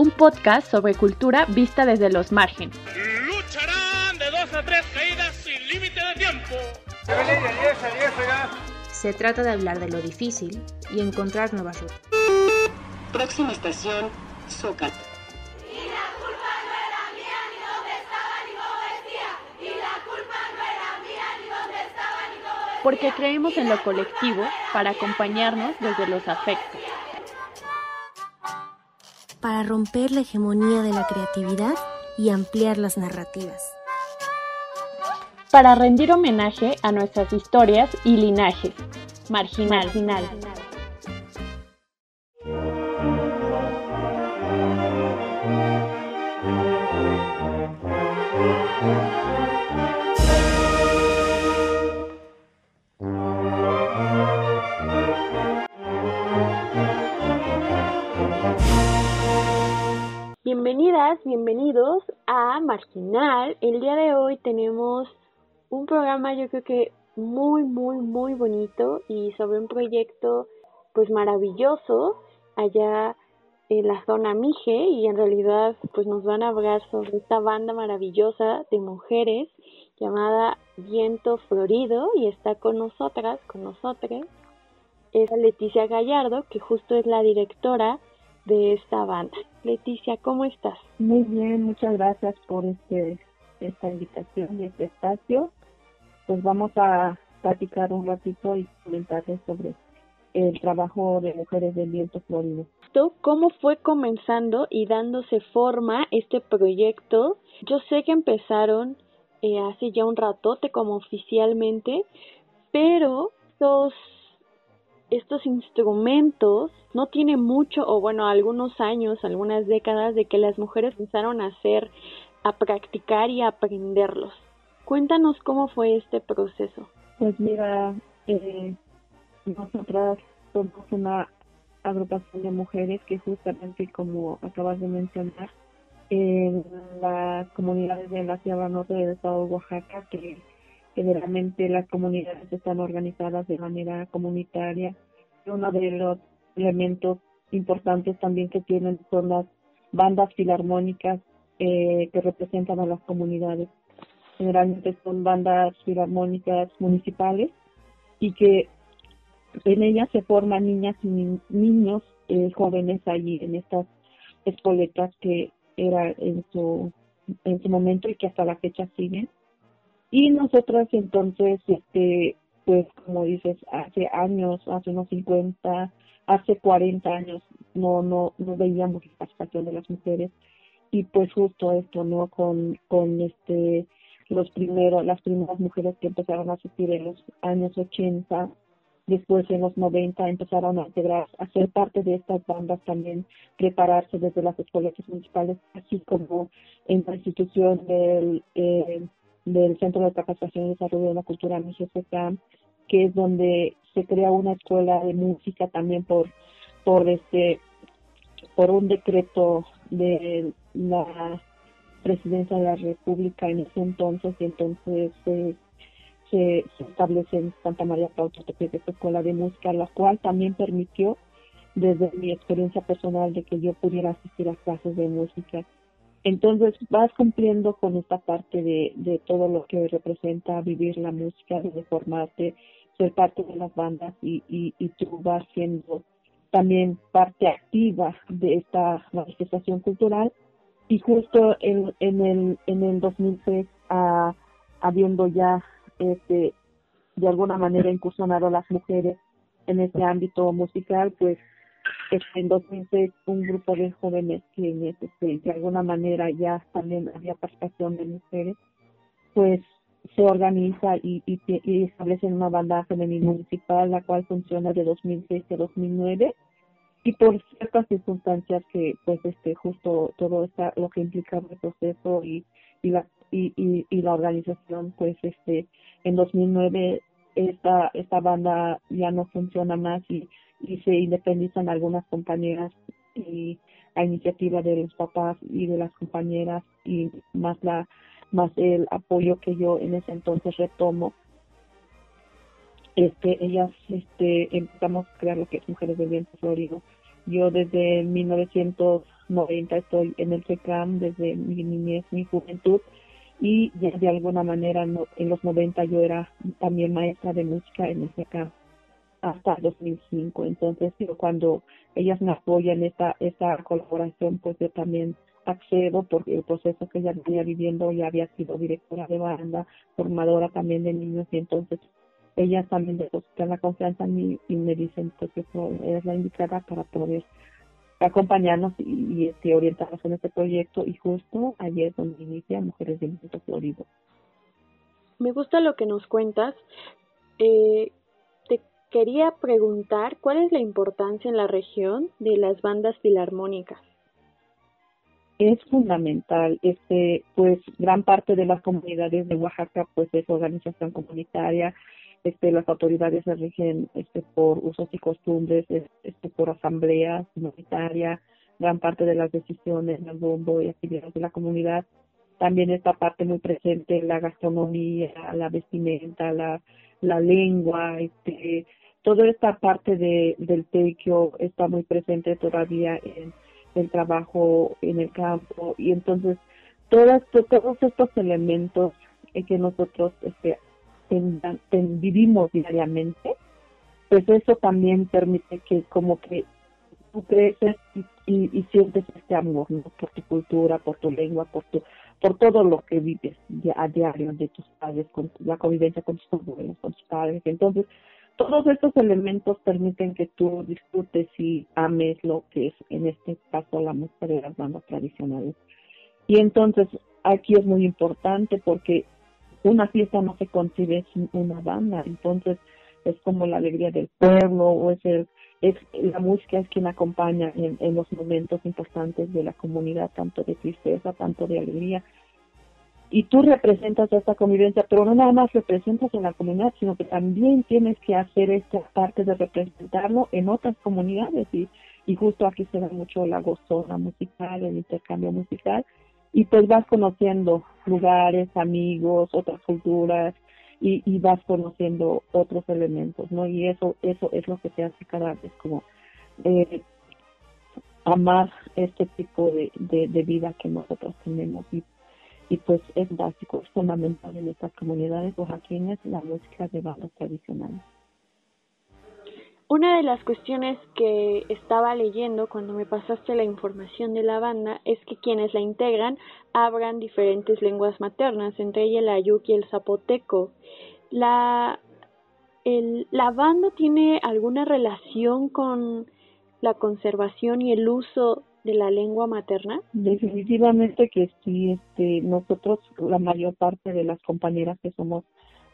un podcast sobre cultura vista desde los márgenes. Lucharán de dos a tres caídas sin límite de tiempo. Se trata de hablar de lo difícil y encontrar nuevas rutas. Próxima estación, Zócalo. Porque creemos en lo colectivo para acompañarnos desde los afectos. Para romper la hegemonía de la creatividad y ampliar las narrativas. Para rendir homenaje a nuestras historias y linajes. Marginal. Marginal. Bienvenidos a Marginal. El día de hoy tenemos un programa yo creo que muy, muy, muy bonito y sobre un proyecto pues maravilloso allá en la zona Mije y en realidad pues nos van a hablar sobre esta banda maravillosa de mujeres llamada Viento Florido y está con nosotras, con nosotras, es Leticia Gallardo que justo es la directora de esta banda. Leticia, ¿cómo estás? Muy bien, muchas gracias por este esta invitación y este espacio. Pues vamos a platicar un ratito y comentarles sobre el trabajo de mujeres del viento florido. ¿Cómo fue comenzando y dándose forma este proyecto? Yo sé que empezaron eh, hace ya un ratote como oficialmente, pero los estos instrumentos no tiene mucho o bueno algunos años algunas décadas de que las mujeres empezaron a hacer a practicar y a aprenderlos. Cuéntanos cómo fue este proceso. Pues mira eh, nosotras somos una agrupación de mujeres que justamente como acabas de mencionar en las comunidades de la Sierra Norte del estado de Oaxaca que generalmente las comunidades están organizadas de manera comunitaria. Uno de los elementos importantes también que tienen son las bandas filarmónicas eh, que representan a las comunidades. Generalmente son bandas filarmónicas municipales y que en ellas se forman niñas y niños eh, jóvenes allí en estas escoletas que era en su en su momento y que hasta la fecha siguen y nosotras entonces, este, pues como dices, hace años, hace unos 50, hace 40 años, no, no, no veíamos la participación de las mujeres. Y pues justo esto, ¿no? Con, con este, los primeros, las primeras mujeres que empezaron a asistir en los años 80, después en los 90 empezaron a integrar, a ser parte de estas bandas también, prepararse desde las escuelas municipales, así como en la institución del eh, del Centro de Capacitación y Desarrollo de la Cultura MGCCAM, que es donde se crea una escuela de música también por por este por un decreto de la presidencia de la República en ese entonces y entonces se, se, establece en Santa María Cautepec esta escuela de música, la cual también permitió desde mi experiencia personal de que yo pudiera asistir a clases de música entonces vas cumpliendo con esta parte de, todo lo que representa vivir la música, de formarte, ser parte de las bandas y, y, y tú vas siendo también parte activa de esta manifestación cultural. Y justo en, en el en el 2006 ah, habiendo ya este de alguna manera incursionado las mujeres en este ámbito musical pues en 2006 un grupo de jóvenes que este, de alguna manera ya también había participación de mujeres, pues se organiza y, y, y una banda femenina municipal, la cual funciona de 2006 a 2009 y por ciertas circunstancias que pues este justo todo está lo que implica el proceso y y la y, y, y la organización pues este en 2009 esta esta banda ya no funciona más y y se independizan algunas compañeras y a iniciativa de los papás y de las compañeras y más la más el apoyo que yo en ese entonces retomo este ellas este empezamos a crear lo que es mujeres del viento florido. Yo desde 1900 90 estoy en el FECAM desde mi niñez, mi juventud y ya de alguna manera en los 90 yo era también maestra de música en el FECAM hasta 2005. Entonces, cuando ellas me apoyan esta, esta colaboración, pues yo también accedo porque el proceso que ella venía viviendo ya había sido directora de banda, formadora también de niños y entonces ellas también depositan la confianza en mí y me dicen pues que es la indicada para poder acompañarnos y, este, orientarnos en este proyecto y justo ayer donde inicia Mujeres de Viento Florido. Me gusta lo que nos cuentas. Eh, quería preguntar cuál es la importancia en la región de las bandas filarmónicas. Es fundamental, este, pues gran parte de las comunidades de Oaxaca pues es organización comunitaria, este, las autoridades se rigen este, por usos y costumbres, este, por asamblea comunitaria, gran parte de las decisiones, el bombo y actividades de la comunidad. También esta parte muy presente, la gastronomía, la vestimenta, la, la lengua, este, toda esta parte de, del tequio está muy presente todavía en el trabajo en el campo y entonces todas, todos estos elementos que nosotros este, vivimos diariamente, pues eso también permite que como que tú creces y, sientes este amor por tu cultura, por tu lengua, por tu por todo lo que vives a diario de tus padres, con la convivencia con tus abuelos, con tus padres. Entonces, todos estos elementos permiten que tú disfrutes y ames lo que es, en este caso, la música de las bandas tradicionales. Y entonces, aquí es muy importante porque una fiesta no se concibe sin una banda, entonces es como la alegría del pueblo o es el es la música es quien acompaña en, en los momentos importantes de la comunidad, tanto de tristeza, tanto de alegría. Y tú representas esta convivencia, pero no nada más representas en la comunidad, sino que también tienes que hacer esta parte de representarlo en otras comunidades. Y, justo aquí se da mucho la gozona musical, el intercambio musical, y pues vas conociendo lugares, amigos, otras culturas y, y vas conociendo otros elementos, ¿no? Y eso eso es lo que te hace cada vez como eh, amar este tipo de, de, de, vida que nosotros tenemos y, y pues es básico, fundamental en estas comunidades oaxaqueñas la música de bandas tradicionales. Una de las cuestiones que estaba leyendo cuando me pasaste la información de la banda es que quienes la integran hablan diferentes lenguas maternas, entre ellas el ayuk y el zapoteco. La, el, ¿La banda tiene alguna relación con la conservación y el uso de la lengua materna? Definitivamente que sí, este, nosotros, la mayor parte de las compañeras que somos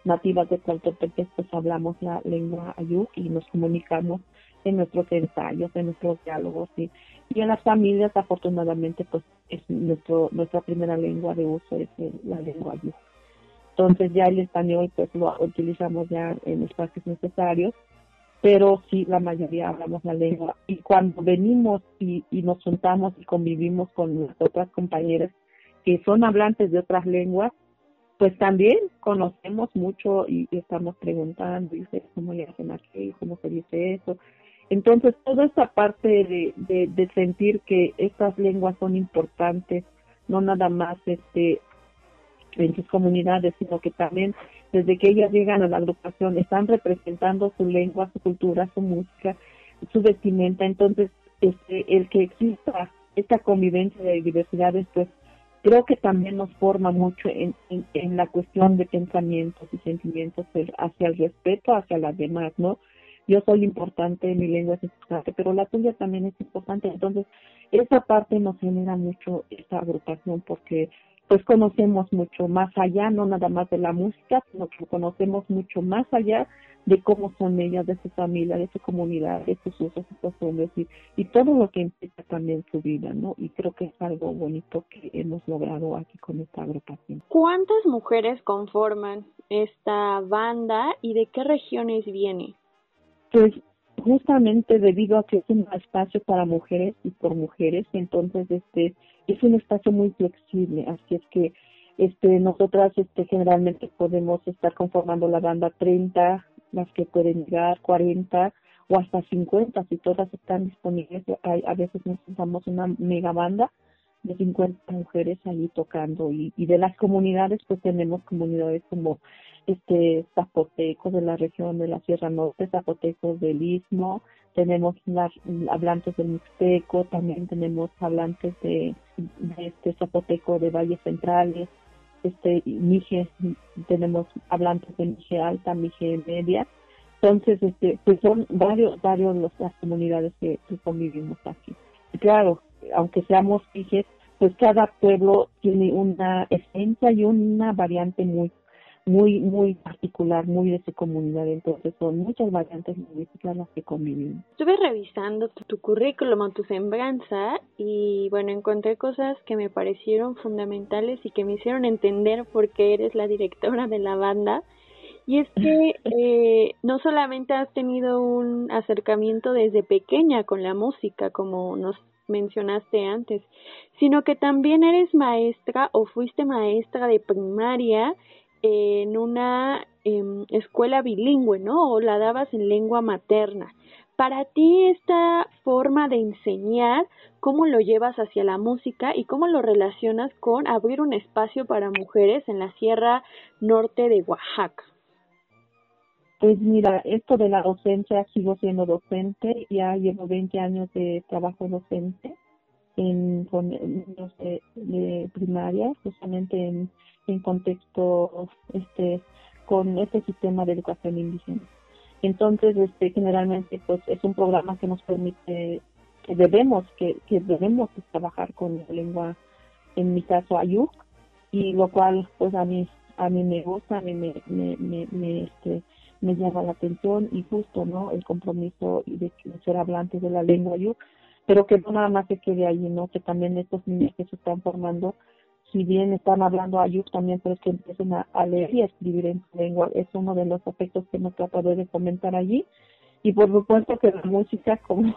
nativas de Tlaltepec, pues hablamos la lengua ayuk y nos comunicamos en nuestros ensayos, en nuestros diálogos y, y en las familias afortunadamente pues es nuestro nuestra primera lengua de uso es la lengua ayuk. Entonces ya el español pues lo utilizamos ya en espacios necesarios, pero sí la mayoría hablamos la lengua y cuando venimos y, y nos juntamos y convivimos con nuestras otras compañeras que son hablantes de otras lenguas, pues también conocemos mucho y, estamos preguntando, dice, ¿cómo le hacen aquí? ¿Cómo se dice eso? Entonces, toda esta parte de, de, de, sentir que estas lenguas son importantes, no nada más este en sus comunidades, sino que también desde que ellas llegan a la agrupación están representando su lengua, su cultura, su música, su vestimenta. Entonces, este, el que exista esta convivencia de diversidades, pues creo que también nos forma mucho en, en, la cuestión de pensamientos y sentimientos hacia el respeto hacia las demás, ¿no? Yo soy importante, mi lengua es importante, pero la tuya también es importante. Entonces, esa parte nos genera mucho esta agrupación porque pues conocemos mucho más allá, no nada más de la música, sino que conocemos mucho más allá de cómo son ellas, de su familia, de su comunidad, de sus usos y costumbres y, y todo lo que implica también su vida, ¿no? Y creo que es algo bonito que hemos logrado aquí con esta agrupación. ¿Cuántas mujeres conforman esta banda y de qué regiones viene? Pues justamente debido a que es un espacio para mujeres y por mujeres, entonces este es un espacio muy flexible, así es que este nosotras este generalmente podemos estar conformando la banda 30 las que pueden llegar, 40 o hasta 50 si todas están disponibles. Hay, a veces necesitamos una mega banda de 50 mujeres allí tocando y, y de las comunidades pues tenemos comunidades como este zapotecos de la región de la Sierra Norte, zapotecos del Istmo, tenemos las hablantes del Mixteco, también tenemos hablantes de, de este zapoteco de Valles Centrales, este Mije, tenemos hablantes de Mije Alta, Mije Media, entonces este pues son varios varios las comunidades que, que convivimos aquí. Claro, aunque seamos Mijes, pues cada pueblo tiene una esencia y una variante muy muy muy particular, muy de su comunidad, entonces son muchas variantes lingüísticas las que conviven. Estuve revisando tu, tu currículum o tu sembranza y bueno, encontré cosas que me parecieron fundamentales y que me hicieron entender por qué eres la directora de la banda. Y es que eh, no solamente has tenido un acercamiento desde pequeña con la música, como nos mencionaste antes, sino que también eres maestra o fuiste maestra de primaria en una em, escuela bilingüe, ¿no? O la dabas en lengua materna. Para ti esta forma de enseñar, ¿cómo lo llevas hacia la música y cómo lo relacionas con abrir un espacio para mujeres en la Sierra Norte de Oaxaca? Pues mira, esto de la docencia, sigo siendo docente, ya llevo 20 años de trabajo docente en con niños de, de primaria, justamente en, en contexto este con este sistema de educación indígena. Entonces, este generalmente pues es un programa que nos permite que debemos que, que debemos trabajar con la lengua en mi caso ayuk y lo cual pues a mí a mí me gusta, a mí me, me, me, me este me llama la atención y justo no el compromiso y de, ser hablantes de la lengua ayuk pero que no nada más se quede ahí, ¿no? Que también estos niños que se están formando, si bien están hablando ayuk también, pero que empiecen a, leer y a escribir en su lengua. Es uno de los aspectos que hemos tratado de comentar allí. Y por supuesto que la música, como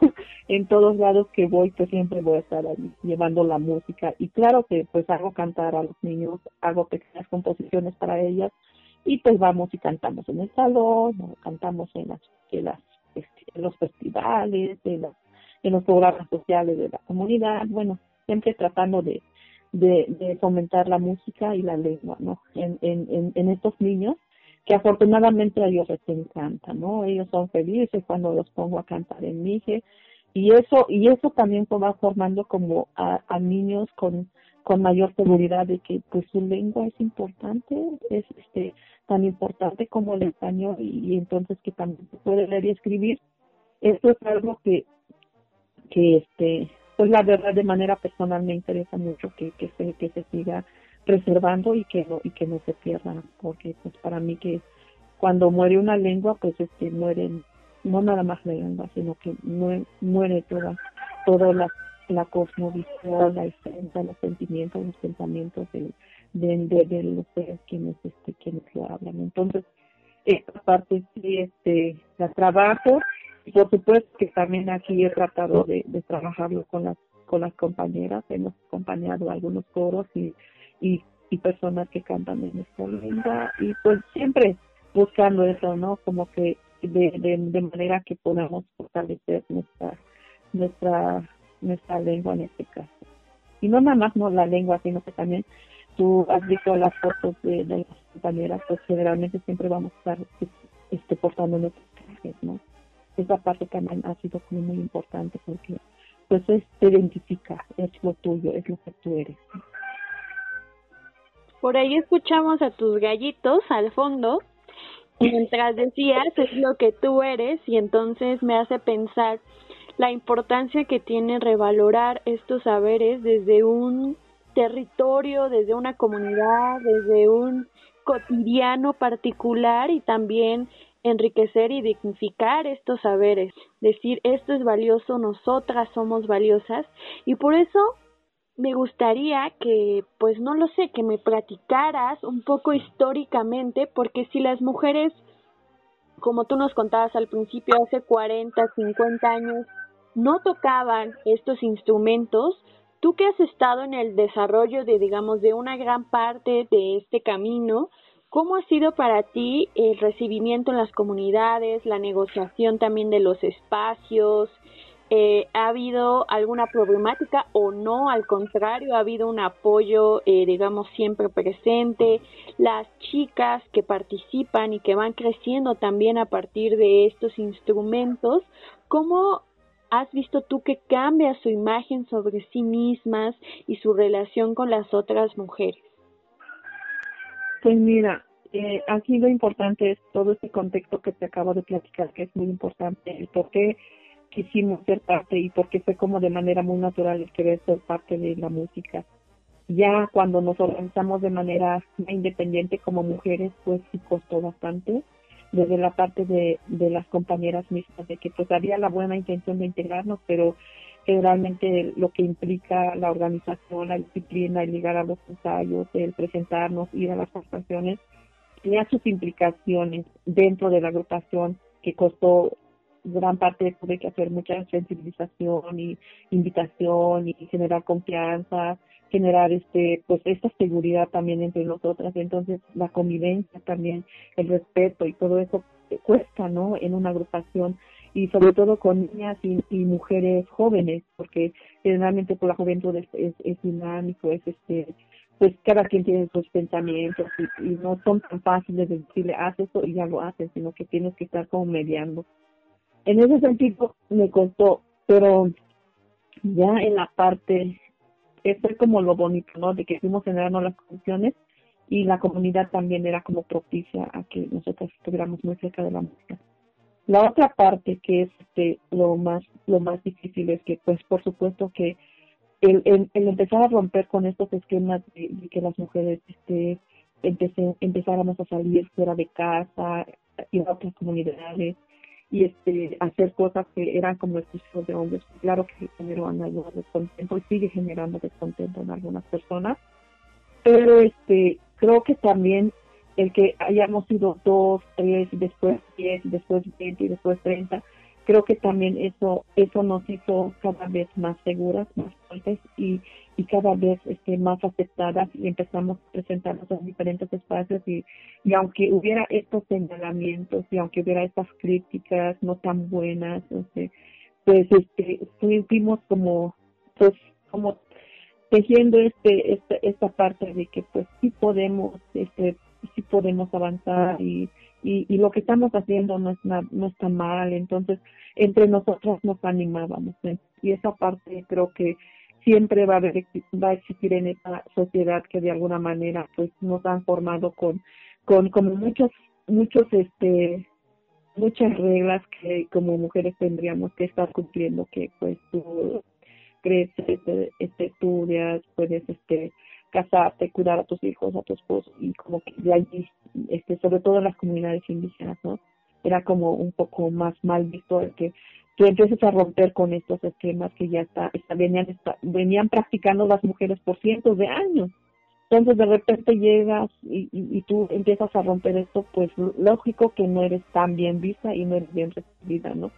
en todos lados que voy, pues siempre voy a estar allí llevando la música. Y claro que pues hago cantar a los niños, hago pequeñas composiciones para ellas y pues vamos y cantamos en el salón, cantamos en las, en las este, los festivales, en las en los programas sociales de la comunidad, bueno, siempre tratando de, de, fomentar la música y la lengua, ¿no? En, estos niños que afortunadamente a ellos les encanta, ¿no? Ellos son felices cuando los pongo a cantar en Mije y eso y eso también va formando como a, niños con con mayor seguridad de que pues su lengua es importante, es este tan importante como el español y, entonces que también puede leer y escribir. Eso es algo que que este pues la verdad de manera personal me interesa mucho que, que se que se siga preservando y que no y que no se pierda porque pues para mí que cuando muere una lengua pues este mueren no nada más la lengua sino que muere, muere toda toda la la cosmovisión la esencia los sentimientos los pensamientos de, de, de, los seres quienes este quienes lo hablan. Entonces esta parte sí este la trabajo por supuesto que también aquí he tratado de, trabajarlo con las con las compañeras, hemos acompañado algunos coros y, y, personas que cantan en esta lengua y pues siempre buscando eso, ¿no? Como que de, manera que podamos fortalecer nuestra nuestra nuestra lengua en este caso. Y no nada más no la lengua, sino que también tú has visto las fotos de, de las compañeras, pues generalmente siempre vamos a estar este, portando nuestros trajes, ¿no? Esa parte también ha sido muy importante porque pues es, te identifica, es lo tuyo, es lo que tú eres. Por ahí escuchamos a tus gallitos al fondo, mientras decías es lo que tú eres y entonces me hace pensar la importancia que tiene revalorar estos saberes desde un territorio, desde una comunidad, desde un cotidiano particular y también enriquecer y dignificar estos saberes, decir esto es valioso, nosotras somos valiosas y por eso me gustaría que, pues no lo sé, que me platicaras un poco históricamente, porque si las mujeres, como tú nos contabas al principio, hace 40, 50 años, no tocaban estos instrumentos, tú que has estado en el desarrollo de, digamos, de una gran parte de este camino, ¿Cómo ha sido para ti el recibimiento en las comunidades, la negociación también de los espacios? Eh, ¿Ha habido alguna problemática o no? Al contrario, ha habido un apoyo, eh, digamos, siempre presente. Las chicas que participan y que van creciendo también a partir de estos instrumentos, ¿cómo has visto tú que cambia su imagen sobre sí mismas y su relación con las otras mujeres? Pues mira, eh, aquí lo importante es todo este contexto que te acabo de platicar, que es muy importante, el por qué quisimos ser parte y por qué fue como de manera muy natural el querer ser parte de la música. Ya cuando nos organizamos de manera independiente como mujeres, pues sí costó bastante, desde la parte de, de las compañeras mismas, de que pues había la buena intención de integrarnos, pero realmente lo que implica la organización, la disciplina, el llegar a los ensayos, el presentarnos, ir a las actuaciones, tenía sus implicaciones dentro de la agrupación que costó gran parte tuve que hacer mucha sensibilización y invitación y generar confianza generar este pues esta seguridad también entre nosotras. Entonces la convivencia también el respeto y todo eso cuesta no en una agrupación y sobre todo con niñas y, mujeres jóvenes porque generalmente por la juventud es, es dinámico es este pues cada quien tiene sus pensamientos y, no son tan fáciles de decirle haz eso y ya lo haces, sino que tienes que estar como mediando. En ese sentido me costó, pero ya en la parte, eso es como lo bonito, ¿no? De que fuimos generando las condiciones y la comunidad también era como propicia a que nosotros estuviéramos muy cerca de la música. La otra parte que es este, lo más lo más difícil es que pues por supuesto que el, el, empezar a romper con estos esquemas de, que las mujeres este, empecé, empezáramos a salir fuera de casa, ir a otras comunidades y este hacer cosas que eran como exclusivos de hombres. Claro que generó algo descontento y sigue generando descontento en algunas personas, pero este creo que también el que hayamos sido dos, tres, después diez, después veinte y después treinta, creo que también eso eso nos hizo cada vez más seguras, más fuertes y, y cada vez este, más aceptadas y empezamos a presentarnos en diferentes espacios y, y aunque hubiera estos señalamientos y aunque hubiera estas críticas no tan buenas, este, pues este, fuimos como pues como tejiendo este esta, esta parte de que pues sí podemos este sí podemos avanzar y y, y lo que estamos haciendo no es no está mal entonces entre nosotras nos animábamos ¿eh? y esa parte creo que siempre va a haber va a existir en esta sociedad que de alguna manera pues nos han formado con con como muchos muchos este muchas reglas que como mujeres tendríamos que estar cumpliendo que pues tú creces este estudias puedes este casarte, cuidar a tus hijos, a tu esposo, y como que de allí, este, sobre todo en las comunidades indígenas, ¿no? Era como un poco más mal visto el que tú empieces a romper con estos esquemas que ya está, está venían, venían practicando las mujeres por cientos de años. Entonces de repente llegas y, tú empiezas a romper esto, pues lógico que no eres tan bien vista y no eres bien recibida, ¿no?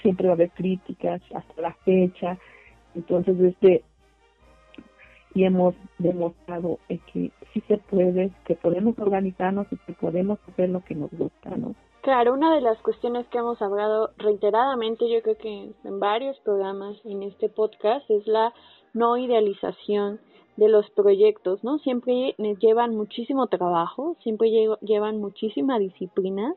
Siempre va a haber críticas hasta la fecha. Entonces, este, y hemos demostrado que sí se puede, que podemos organizarnos y que podemos hacer lo que nos gusta, ¿no? Claro, una de las cuestiones que hemos hablado reiteradamente, yo creo que en varios programas en este podcast, es la no idealización de los proyectos, ¿no? Siempre llevan muchísimo trabajo, siempre llevan muchísima disciplina,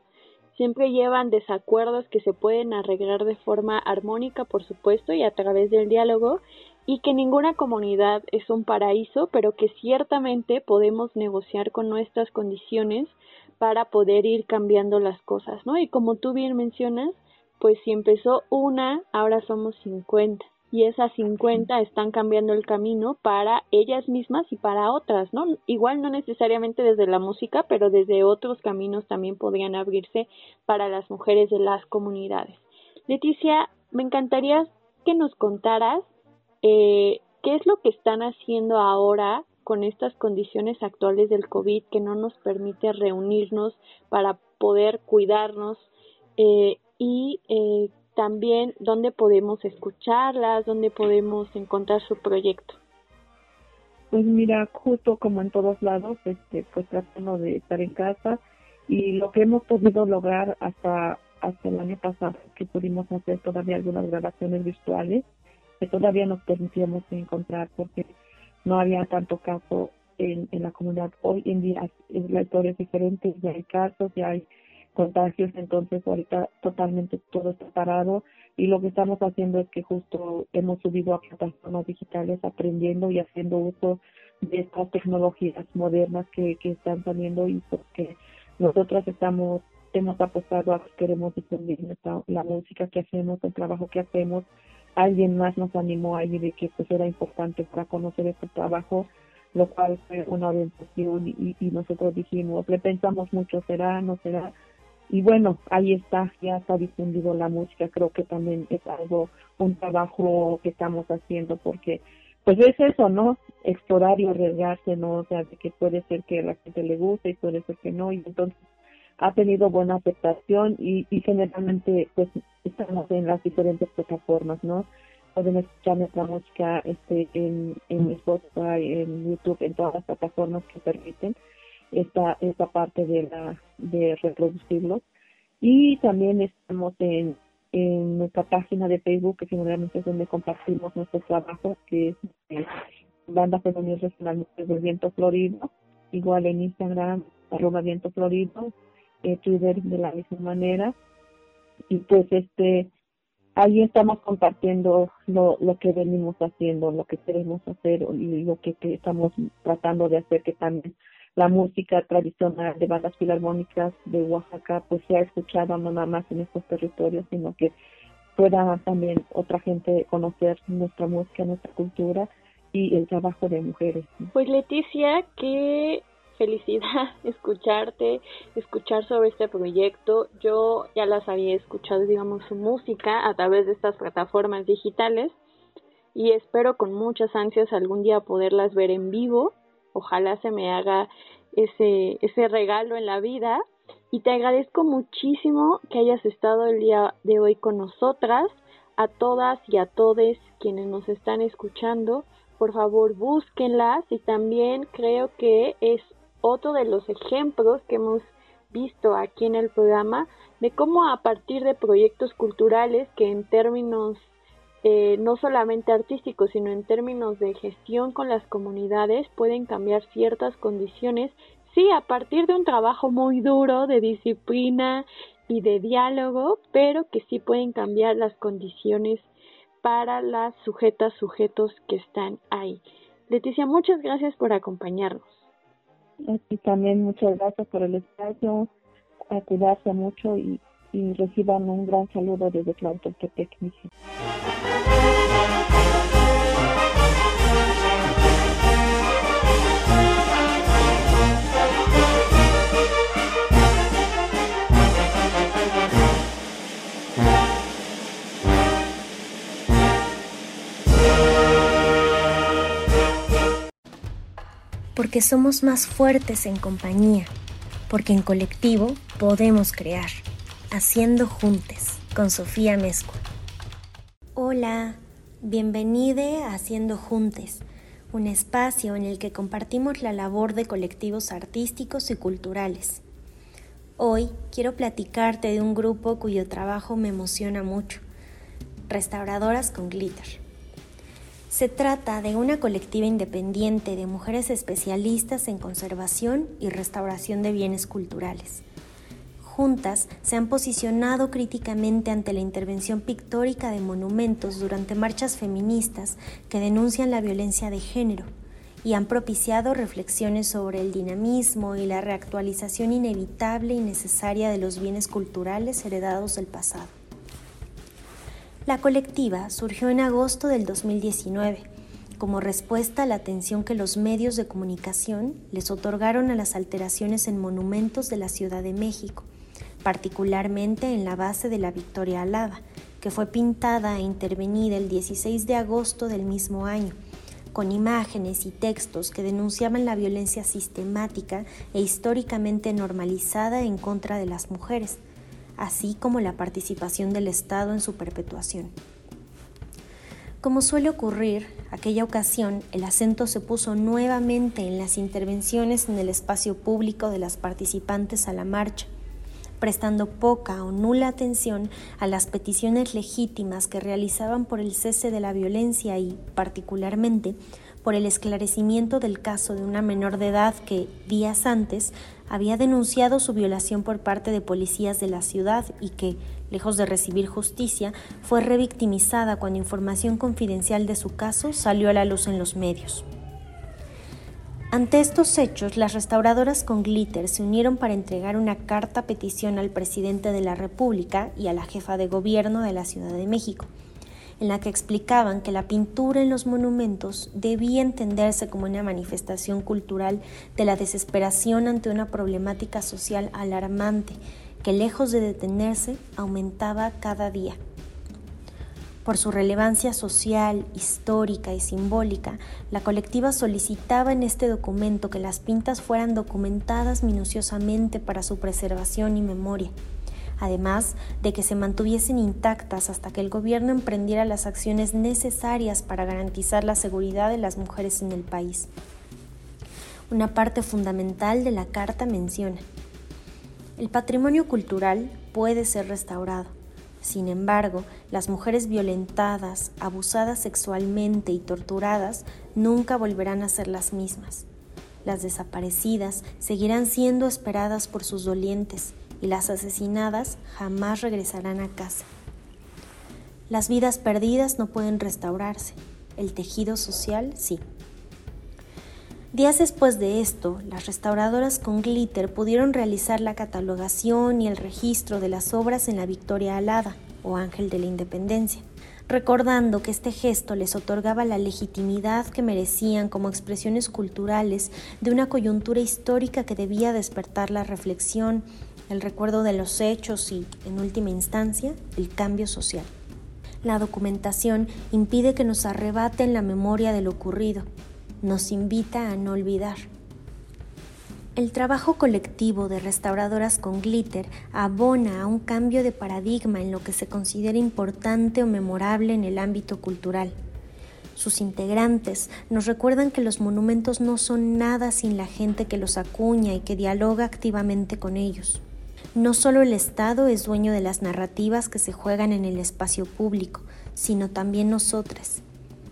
siempre llevan desacuerdos que se pueden arreglar de forma armónica, por supuesto, y a través del diálogo, y que ninguna comunidad es un paraíso, pero que ciertamente podemos negociar con nuestras condiciones para poder ir cambiando las cosas, ¿no? Y como tú bien mencionas, pues si empezó una, ahora somos 50 y esas 50 están cambiando el camino para ellas mismas y para otras, ¿no? Igual no necesariamente desde la música, pero desde otros caminos también podrían abrirse para las mujeres de las comunidades. Leticia, me encantaría que nos contaras eh, qué es lo que están haciendo ahora con estas condiciones actuales del COVID que no nos permite reunirnos para poder cuidarnos eh, y eh, también dónde podemos escucharlas, dónde podemos encontrar su proyecto. Pues mira, justo como en todos lados, este, pues tratando de estar en casa. Y lo que hemos podido lograr hasta hasta el año pasado, que pudimos hacer todavía algunas grabaciones virtuales, todavía nos permitíamos encontrar porque no había tanto caso en, en la comunidad. Hoy en día la historia es diferente, ya hay casos, ya hay contagios, entonces ahorita totalmente todo está parado y lo que estamos haciendo es que justo hemos subido a plataformas digitales aprendiendo y haciendo uso de estas tecnologías modernas que, que están saliendo y porque nosotros estamos hemos apostado a que queremos difundir la música que hacemos, el trabajo que hacemos. Alguien más nos animó ahí de que pues era importante para conocer este trabajo, lo cual fue una orientación y, y nosotros dijimos, le pensamos mucho, será, no será. Y bueno, ahí está, ya está difundido la música, creo que también es algo, un trabajo que estamos haciendo porque pues es eso, ¿no? Explorar y arriesgarse, ¿no? O sea, de que puede ser que a la gente le guste y puede ser que no, y entonces ha tenido buena aceptación y, y generalmente pues estamos en las diferentes plataformas, ¿no? Pueden escuchar nuestra música este, en, en Spotify, en YouTube, en todas las plataformas que permiten esta, esta parte de la de reproducirlo. Y también estamos en, en nuestra página de Facebook, que generalmente es donde compartimos nuestros trabajos, que es eh, Banda Femenil Regional del Viento Florido, igual en Instagram, arroba Viento Florido, eh, Twitter de la misma manera. Y pues este ahí estamos compartiendo lo, lo que venimos haciendo, lo que queremos hacer y lo que, que estamos tratando de hacer, que también la música tradicional de bandas filarmónicas de Oaxaca pues sea escuchada no nada más en estos territorios, sino que pueda también otra gente conocer nuestra música, nuestra cultura y el trabajo de mujeres. Pues Leticia, qué felicidad escucharte, escuchar sobre este proyecto. Yo ya las había escuchado, digamos, su música a través de estas plataformas digitales y espero con muchas ansias algún día poderlas ver en vivo. Ojalá se me haga ese, ese regalo en la vida y te agradezco muchísimo que hayas estado el día de hoy con nosotras, a todas y a todos quienes nos están escuchando por favor búsquenlas y también creo que es otro de los ejemplos que hemos visto aquí en el programa de cómo a partir de proyectos culturales que en términos eh, no solamente artísticos, sino en términos de gestión con las comunidades pueden cambiar ciertas condiciones, sí, a partir de un trabajo muy duro de disciplina y de diálogo, pero que sí pueden cambiar las condiciones para las sujetas, sujetos que están ahí. Leticia, muchas gracias por acompañarnos. Y también muchas gracias por el espacio, a cuidarse mucho y, y reciban un gran saludo desde Tlautoltepec, México. Porque somos más fuertes en compañía, porque en colectivo podemos crear, haciendo juntes, con Sofía Mezcua. Hola, bienvenide a Haciendo Juntes, un espacio en el que compartimos la labor de colectivos artísticos y culturales. Hoy quiero platicarte de un grupo cuyo trabajo me emociona mucho, Restauradoras con Glitter. Se trata de una colectiva independiente de mujeres especialistas en conservación y restauración de bienes culturales. Juntas se han posicionado críticamente ante la intervención pictórica de monumentos durante marchas feministas que denuncian la violencia de género y han propiciado reflexiones sobre el dinamismo y la reactualización inevitable y necesaria de los bienes culturales heredados del pasado. La colectiva surgió en agosto del 2019 como respuesta a la atención que los medios de comunicación les otorgaron a las alteraciones en monumentos de la Ciudad de México, particularmente en la base de la Victoria Alaba, que fue pintada e intervenida el 16 de agosto del mismo año, con imágenes y textos que denunciaban la violencia sistemática e históricamente normalizada en contra de las mujeres así como la participación del Estado en su perpetuación. Como suele ocurrir, aquella ocasión el acento se puso nuevamente en las intervenciones en el espacio público de las participantes a la marcha, prestando poca o nula atención a las peticiones legítimas que realizaban por el cese de la violencia y, particularmente, por el esclarecimiento del caso de una menor de edad que, días antes, había denunciado su violación por parte de policías de la ciudad y que, lejos de recibir justicia, fue revictimizada cuando información confidencial de su caso salió a la luz en los medios. Ante estos hechos, las restauradoras con glitter se unieron para entregar una carta petición al presidente de la República y a la jefa de gobierno de la Ciudad de México, en la que explicaban que la pintura en los monumentos debía entenderse como una manifestación cultural de la desesperación ante una problemática social alarmante que lejos de detenerse aumentaba cada día. Por su relevancia social, histórica y simbólica, la colectiva solicitaba en este documento que las pintas fueran documentadas minuciosamente para su preservación y memoria, además de que se mantuviesen intactas hasta que el gobierno emprendiera las acciones necesarias para garantizar la seguridad de las mujeres en el país. Una parte fundamental de la carta menciona, el patrimonio cultural puede ser restaurado. Sin embargo, las mujeres violentadas, abusadas sexualmente y torturadas nunca volverán a ser las mismas. Las desaparecidas seguirán siendo esperadas por sus dolientes y las asesinadas jamás regresarán a casa. Las vidas perdidas no pueden restaurarse, el tejido social sí. Días después de esto, las restauradoras con glitter pudieron realizar la catalogación y el registro de las obras en la Victoria Alada o Ángel de la Independencia, recordando que este gesto les otorgaba la legitimidad que merecían como expresiones culturales de una coyuntura histórica que debía despertar la reflexión, el recuerdo de los hechos y, en última instancia, el cambio social. La documentación impide que nos arrebaten la memoria de lo ocurrido, nos invita a no olvidar. El trabajo colectivo de restauradoras con glitter abona a un cambio de paradigma en lo que se considera importante o memorable en el ámbito cultural. Sus integrantes nos recuerdan que los monumentos no son nada sin la gente que los acuña y que dialoga activamente con ellos. No solo el Estado es dueño de las narrativas que se juegan en el espacio público, sino también nosotras,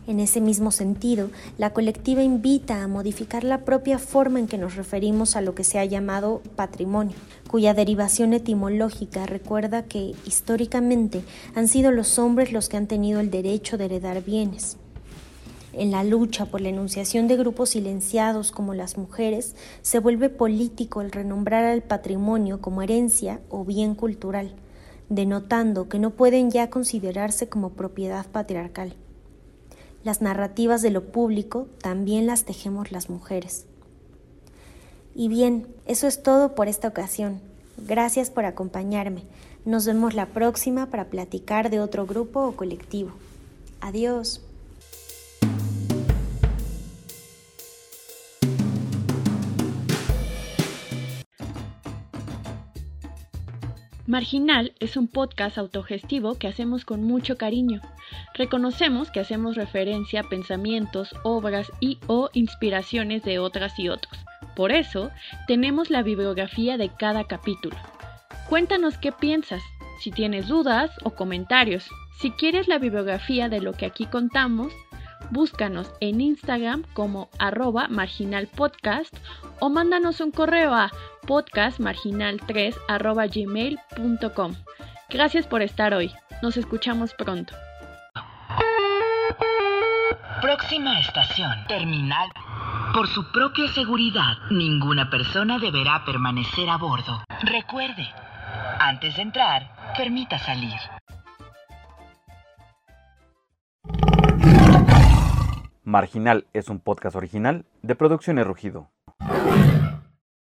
en ese mismo sentido, la colectiva invita a modificar la propia forma en que nos referimos a lo que se ha llamado patrimonio, cuya derivación etimológica recuerda que históricamente han sido los hombres los que han tenido el derecho de heredar bienes. En la lucha por la enunciación de grupos silenciados como las mujeres, se vuelve político el renombrar al patrimonio como herencia o bien cultural, denotando que no pueden ya considerarse como propiedad patriarcal. Las narrativas de lo público también las tejemos las mujeres. Y bien, eso es todo por esta ocasión. Gracias por acompañarme. Nos vemos la próxima para platicar de otro grupo o colectivo. Adiós. Marginal es un podcast autogestivo que hacemos con mucho cariño. Reconocemos que hacemos referencia a pensamientos, obras y o inspiraciones de otras y otros. Por eso, tenemos la bibliografía de cada capítulo. Cuéntanos qué piensas, si tienes dudas o comentarios. Si quieres la bibliografía de lo que aquí contamos, búscanos en Instagram como arroba marginalpodcast o mándanos un correo a podcastmarginal3 arroba gmail.com. Gracias por estar hoy. Nos escuchamos pronto. Próxima estación, terminal. Por su propia seguridad, ninguna persona deberá permanecer a bordo. Recuerde, antes de entrar, permita salir. Marginal es un podcast original de Producciones Rugido.